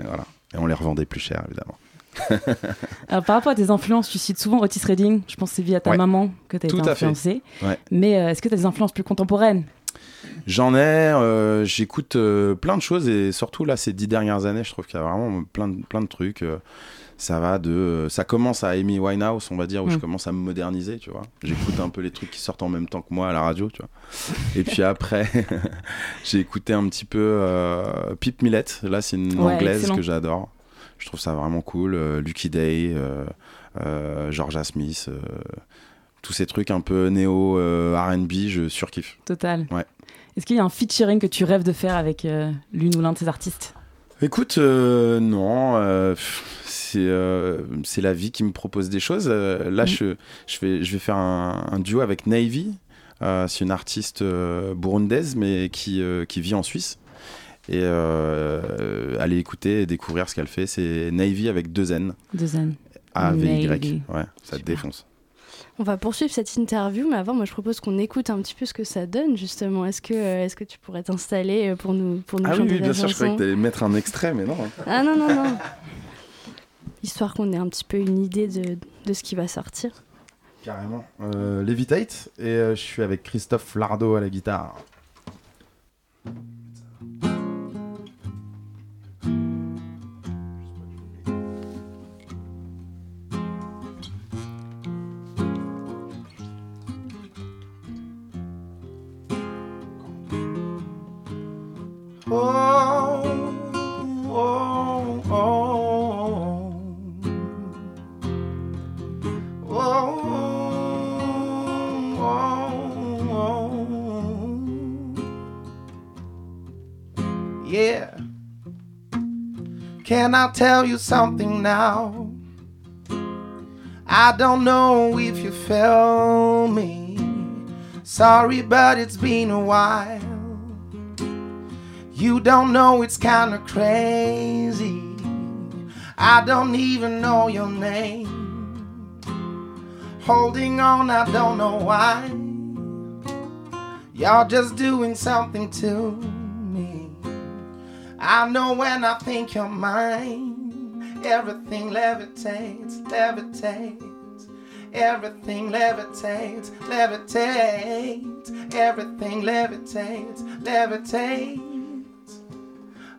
voilà. Et on les revendait plus cher, évidemment. [laughs] Alors, par rapport à tes influences, tu cites souvent Otis Redding. Je pense que c'est via ta Ouais. maman que tu as Tout été à fait. influencé. Ouais. Mais euh, est-ce que tu as des influences plus contemporaines? J'en ai, euh, j'écoute euh, plein de choses et surtout là, ces dix dernières années, je trouve qu'il y a vraiment plein de, plein de trucs. Ça va de, euh, ça commence à Amy Winehouse, on va dire, où je Mm. commence à me moderniser, tu vois. J'écoute un peu les trucs qui sortent en même temps que moi à la radio, tu vois. [laughs] Et puis après, [laughs] j'ai écouté un petit peu euh, Pip Millet. Là, c'est une Ouais, anglaise excellent. que j'adore. Je trouve ça vraiment cool. Euh, Lucky Day, euh, Georgia Smith, tous ces trucs un peu néo R&B, je surkiffe. Total. Ouais. Est-ce qu'il y a un featuring que tu rêves de faire avec l'une ou l'un de ces artistes? Écoute, non, c'est euh, c'est la vie qui me propose des choses. Euh, là, Mhm. je, je, vais, je vais faire un, un duo avec Navy. Euh, c'est une artiste euh, burundaise, mais qui, euh, qui vit en Suisse. Et euh, allez écouter et découvrir ce qu'elle fait. C'est Navy avec deux N, de Zen A-V-Y. Navy. Ouais, ça te défonce. On va poursuivre cette interview, mais avant, moi, je propose qu'on écoute un petit peu ce que ça donne, justement. Est-ce que, euh, est-ce que tu pourrais t'installer pour nous, pour nous Ah oui, chanter oui, bien sûr, je croyais que tu allais mettre un extrait, mais non. Ah non, non, non. [laughs] Histoire qu'on ait un petit peu une idée de, ce qui va sortir. Carrément. Euh, Levitate, et euh, je suis avec Christophe Lardo à la guitare. Can I'll tell you something now? I don't know if you felt me. Sorry, but it's been a while. You don't know it's kinda crazy. I don't even know your name. Holding on, I don't know why. Y'all just doing something to me. I know when I think you're mine, everything levitates, levitates. Everything levitates, levitates. Everything levitates, levitates.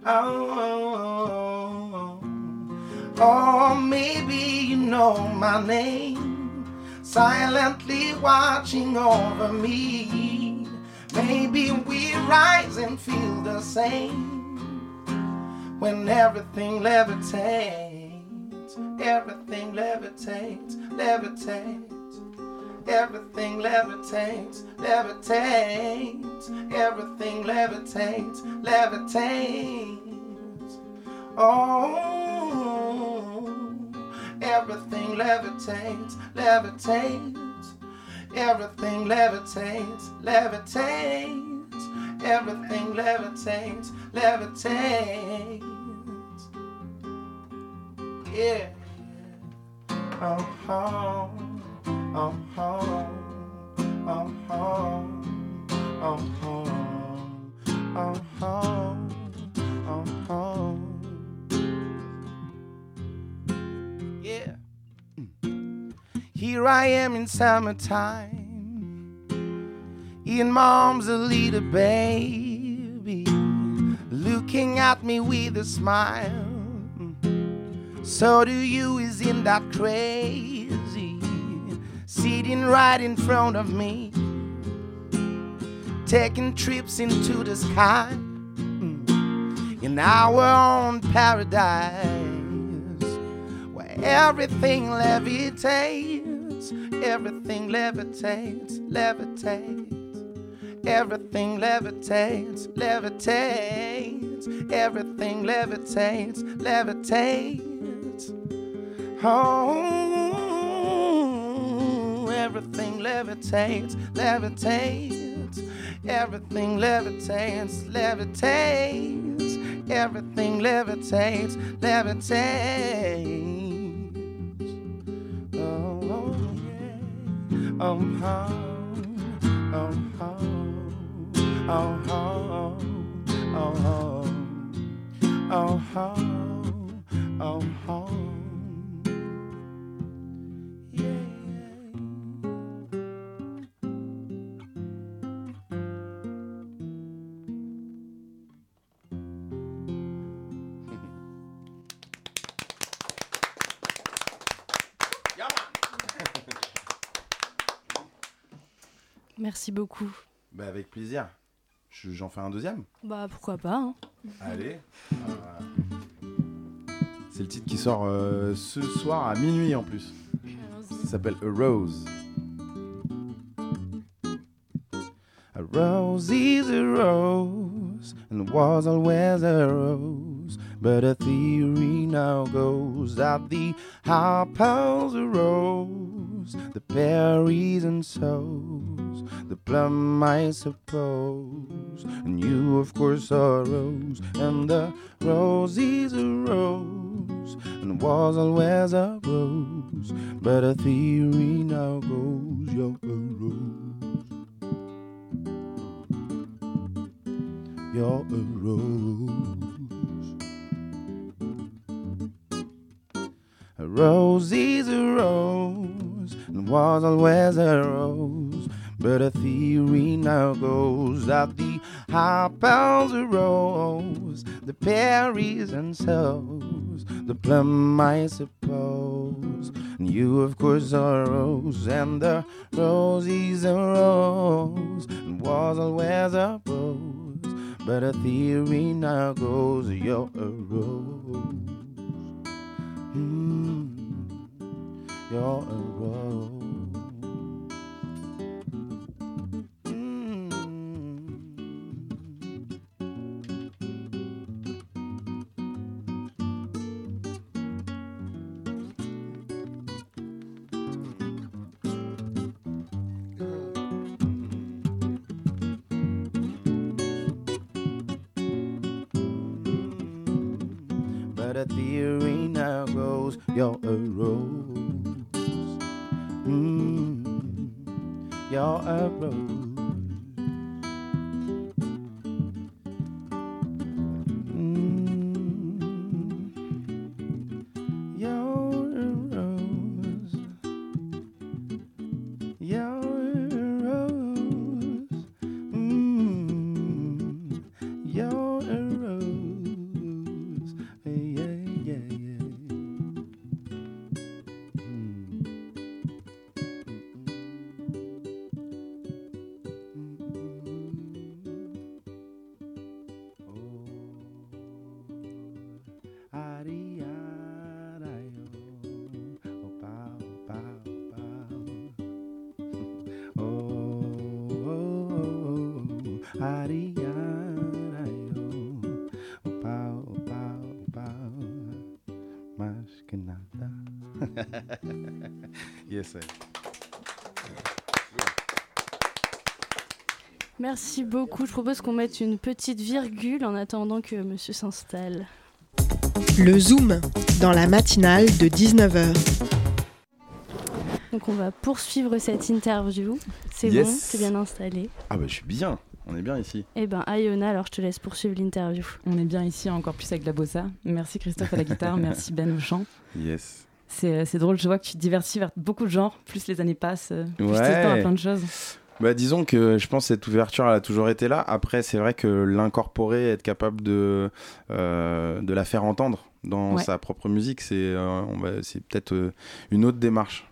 Oh, oh, oh. maybe you know my name, silently watching over me. Maybe we rise and feel the same when everything levitates, everything levitates, levitates. Everything levitates, levitates. Everything levitates, levitates. Oh, everything levitates, levitates. Everything levitates, levitates levitates, everything levitates, levitates. Yeah. Oh oh. Oh oh. Oh oh. Oh oh. Oh oh. Yeah. Here I am in summertime in mom's a little baby, looking at me with a smile. So do you, isn't that crazy? Sitting right in front of me, taking trips into the sky in our own paradise where everything levitates, everything levitates, levitates. Everything levitates, levitates. Everything levitates, levitates. Oh, everything levitates, levitates. Everything levitates, levitates. Everything levitates, levitates. Oh, yeah. Oh, oh, oh. Merci beaucoup. Bah, avec plaisir. Je- J'en fais un deuxième Bah pourquoi pas. hein. Allez. [laughs] C'est le titre qui sort euh, ce soir à minuit en plus. Ça s'appelle A Rose. A rose is a rose, and was always a rose. But a theory now goes that the apple's a rose, the berries and sows, the plum, I suppose. And you, of course, are a rose, and the rose is a rose, and was always a rose. But a theory now goes, you're a rose. You're a rose. A rose is a rose, and was always a rose. But a theory now goes that the apple's a rose, the berries and sows, the plum, I suppose. And you, of course, are rose, and the rose is a rose, and was always a rose. But a theory now goes, you're a rose. Mm, you're a rose. The theory now goes, you're a rose. Mm, you're a rose. Beaucoup. Je propose qu'on mette une petite virgule en attendant que monsieur s'installe. Le Zoom, dans la matinale de 19h. Donc on va poursuivre cette interview. C'est Yes. bon, c'est bien installé. Ah bah je suis bien, on est bien ici. Eh ben Ayona, alors je te laisse poursuivre l'interview. On est bien ici, encore plus avec la bossa. Merci Christophe à la guitare, [laughs] merci Ben au chant. Yes. C'est euh, drôle, je vois que tu te diversifies vers beaucoup de genres. Plus les années passent, euh, plus tu Ouais. t'étends à plein de choses. Bah, disons que je pense que cette ouverture elle a toujours été là. Après, c'est vrai que l'incorporer, être capable de, euh, de la faire entendre dans Ouais. sa propre musique, c'est euh, c'est peut-être euh, une autre démarche.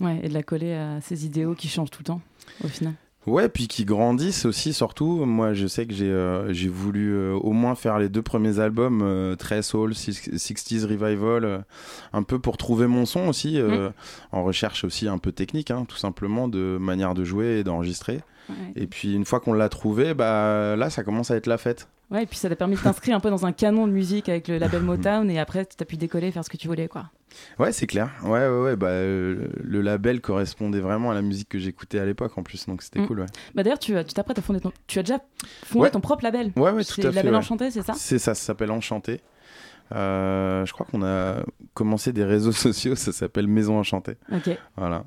Ouais, et de la coller à ces idéaux qui changent tout le temps, au final. Ouais, puis qui grandissent aussi, surtout. Moi, je sais que j'ai euh, voulu euh, au moins faire les deux premiers albums, euh, très soul, six- 60s revival, euh, un peu pour trouver mon son aussi, euh, en recherche aussi un peu technique, hein, tout simplement, de manière de jouer et d'enregistrer. Ouais. Et puis une fois qu'on l'a trouvé, bah là, ça commence à être la fête. Ouais, et puis ça t'a permis de t'inscrire un peu dans un canon de musique avec le label [laughs] Motown, et après, tu as pu décoller et faire ce que tu voulais, quoi. Ouais, c'est clair. Ouais, ouais, ouais. Bah, euh, le label correspondait vraiment à la musique que j'écoutais à l'époque en plus, donc c'était Mm. cool. Ouais. Bah d'ailleurs, tu tu t'apprêtes à fonder ton... Tu as déjà fondé Ouais. ton propre label Ouais, ouais, tout C'est à le fait. label ouais. Enchanté, c'est ça? C'est ça, ça s'appelle Enchanté. Euh, je crois qu'on a commencé des réseaux [laughs] sociaux, ça s'appelle Maison Enchantée. Ok. Voilà.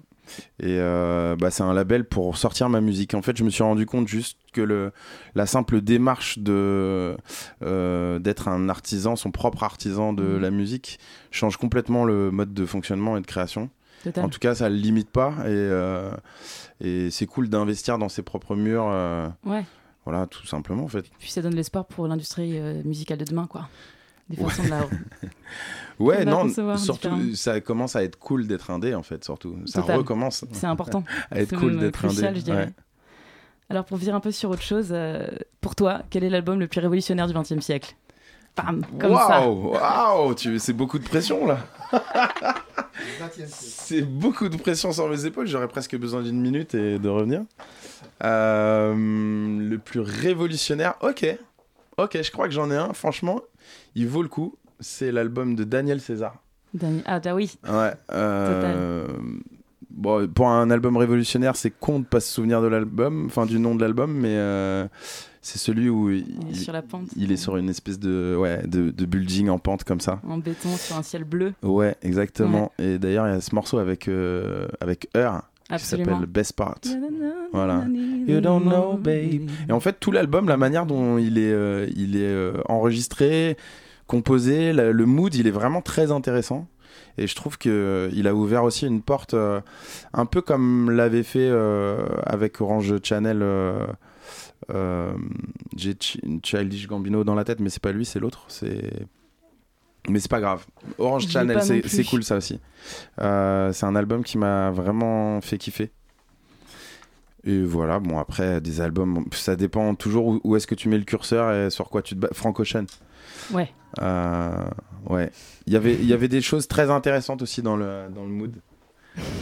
Et euh, bah, c'est un label pour sortir ma musique. En fait, je me suis rendu compte juste que le, la simple démarche de euh, d'être un artisan, son propre artisan de Mhm. la musique, change complètement le mode de fonctionnement et de création. Total. En tout cas, ça le limite pas et, euh, et c'est cool d'investir dans ses propres murs. Ouais. voilà, tout simplement en fait. Puis ça donne l'espoir pour l'industrie musicale de demain, quoi. Des Ouais. façons de la. Ouais, [laughs] de la non, concevoir surtout ça commence à être cool d'être indé en fait, surtout. Ça Total. recommence. C'est important. [laughs] à être C'est cool d'être crucial, indé. je dirais. ouais. Alors pour virer un peu sur autre chose, euh, pour toi, quel est l'album le plus révolutionnaire du XXe siècle? Bam, comme ça. Waouh, waouh, tu... c'est beaucoup de pression là. [laughs] c'est beaucoup de pression sur mes épaules. J'aurais presque besoin d'une minute et de revenir. Euh, le plus révolutionnaire, ok, ok, je crois que j'en ai un. Franchement, il vaut le coup. C'est l'album de Daniel César. Dani- Ah, bah oui. Ouais. euh, Bon, pour un album révolutionnaire, c'est con de pas se souvenir de l'album, enfin du nom de l'album, mais euh, c'est celui où il, Il est sur la pente. il est sur une espèce de, ouais, de, de building en pente comme ça. En béton sur un ciel bleu. Ouais, exactement. Et d'ailleurs, il y a ce morceau avec, euh, avec Heur qui s'appelle Best Part. Voilà. You don't know, babe. Et en fait, tout l'album, la manière dont il est, euh, il est enregistré, composé, la- le mood, il est vraiment très intéressant. Et je trouve que il a ouvert aussi une porte, euh, un peu comme l'avait fait euh, avec Orange Channel. euh, euh, J'ai Ch- Childish Gambino dans la tête, mais c'est pas lui, c'est l'autre. C'est mais c'est pas grave. Orange Channel, c'est cool ça aussi. Euh, c'est un album qui m'a vraiment fait kiffer. Et voilà, bon après des albums, ça dépend toujours où, où est-ce que tu mets le curseur et sur quoi tu te bats. Frank Ocean. Ouais. Euh, ouais. Il y avait, il y avait des choses très intéressantes aussi dans le, dans le mood.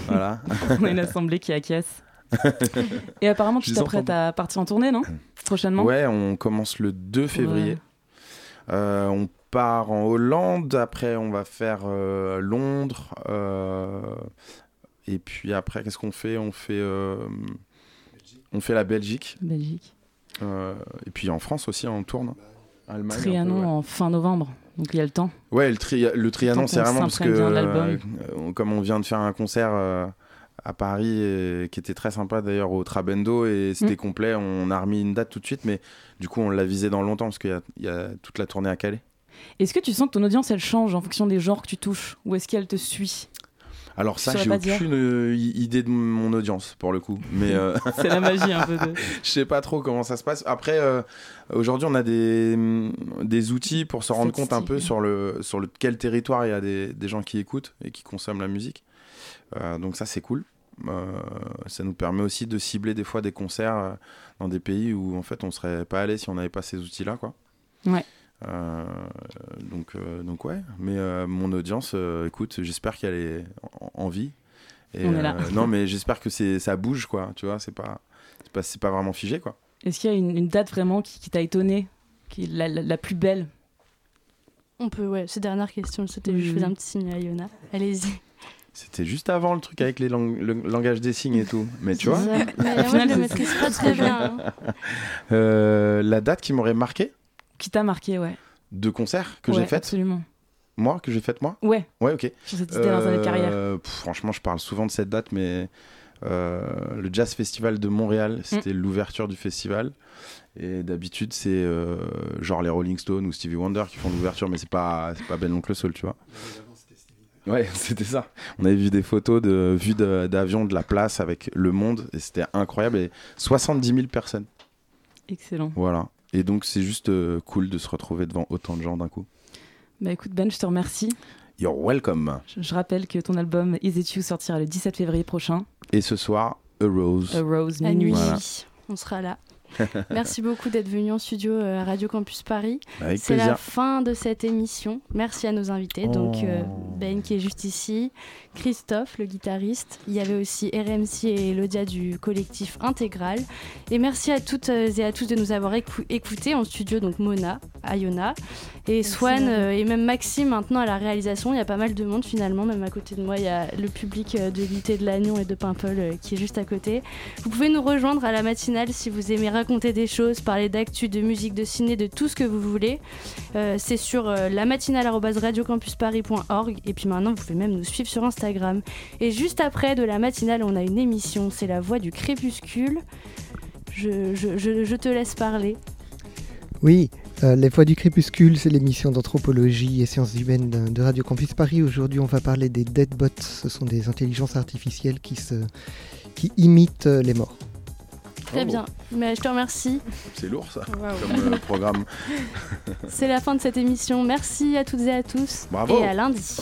Voilà. [laughs] On a une assemblée qui acquiesce. [laughs] Et apparemment, tu t'apprêtes à partir en tournée, non [clears throat] Prochainement Ouais, on commence le 2 février. Ouais. Euh, on part en Hollande, après on va faire euh, Londres. euh, et puis après, qu'est-ce qu'on fait? On fait, euh, on fait la Belgique. Belgique. Et puis en France aussi, on tourne. Allemagne. peu, Trianon ouais. en fin novembre. Donc il y a le temps. Ouais, le, tri le Trianon, c'est vraiment parce que, euh, comme on vient de faire un concert euh, à Paris, et- qui était très sympa d'ailleurs au Trabendo, et c'était Mm. complet, on a remis une date tout de suite, mais du coup, on l'a visé dans longtemps, parce qu'il y y a toute la tournée à Calais. Est-ce que tu sens que ton audience elle change en fonction des genres que tu touches? Ou est-ce qu'elle te suit? Alors ça, j'ai aucune euh, idée de mon audience, pour le coup. Mais euh, [laughs] C'est la magie un peu de. [laughs] je sais pas trop comment ça se passe. Après, euh, aujourd'hui, on a des, des outils pour se rendre compte un peu sur, le, sur le, quel territoire il y a des, des gens qui écoutent et qui consomment la musique. Donc ça, c'est cool. Ça nous permet aussi de cibler des fois des concerts dans des pays où en fait on serait pas allé si on n'avait pas ces outils-là, quoi. Ouais. Euh, donc, euh, donc ouais, mais euh, mon audience, euh, écoute, j'espère qu'elle est en, en vie. Et, On est là. euh, non, mais j'espère que c'est ça bouge, quoi. Tu vois, c'est pas, c'est pas, vraiment figé, quoi. Est-ce qu'il y a une, une date vraiment qui, qui t'a étonné qui est la, la- la plus belle? On peut, ouais, ces dernières questions, c'était, je faisais un petit signe à Iona. Allez-y. C'était juste avant le truc avec les lang- le langage des signes et tout. Mais tu vois, Mais je le maîtrise pas très bien. hein. [laughs] euh, la date qui m'aurait marqué? Qui t'a marqué, ouais. de concert que Ouais, j'ai faite, Absolument. moi, que j'ai faite moi. Ouais, Ouais, ok. sur cette idée dans carrière. Euh, pff, franchement, je parle souvent de cette date, mais euh, le Jazz Festival de Montréal, c'était Mm. l'ouverture du festival. Et d'habitude, c'est euh, genre les Rolling Stones ou Stevie Wonder qui font l'ouverture, mais c'est pas, pas Ben Oncle Soul, tu vois. Ouais, [laughs] c'était ça. On avait vu des photos de vues d'avion de la place avec le monde, et c'était incroyable. Et 70 000 personnes. Excellent. Voilà. Et donc, c'est juste euh, cool de se retrouver devant autant de gens d'un coup. Bah écoute Ben, je te remercie. You're welcome. Je, je rappelle que ton album Is It You sortira le 17 février prochain. Et ce soir, A Rose. A Rose, À minuit. nuit, Voilà. on sera là. [laughs] Merci beaucoup d'être venu en studio euh, à Radio Campus Paris. Avec C'est la fin de cette émission. Merci à nos invités. Donc euh, Ben qui est juste ici, Christophe le guitariste. Il y avait aussi RMC et Elodia du collectif Intégral. Et merci à toutes euh, et à tous de nous avoir écou- écoutés en studio. Donc Mona, Ayona et Swan euh, et même Maxime maintenant à la réalisation. Il y a pas mal de monde finalement. Même à côté de moi, il y a le public euh, de l'UT de Lannion et de Paimpol euh, qui est juste à côté. Vous pouvez nous rejoindre à la matinale si vous aimez raconter des choses, parler d'actu, de musique, de ciné, de tout ce que vous voulez. Euh, c'est sur euh, la matinale@radiocampusparis.org et puis maintenant vous pouvez même nous suivre sur Instagram. Et juste après de la matinale, on a une émission, c'est la voix du crépuscule. Je, je- je- je te laisse parler. Oui, euh, Les Voix du Crépuscule, c'est l'émission d'anthropologie et sciences humaines de, de Radio Campus Paris. Aujourd'hui, on va parler des deadbots. Ce sont des intelligences artificielles qui, se, qui imitent les morts. Très Oh. bien, mais je te remercie. C'est lourd ça, comme euh, programme. [laughs] C'est la fin de cette émission. Merci à toutes et à tous Bravo. et à lundi.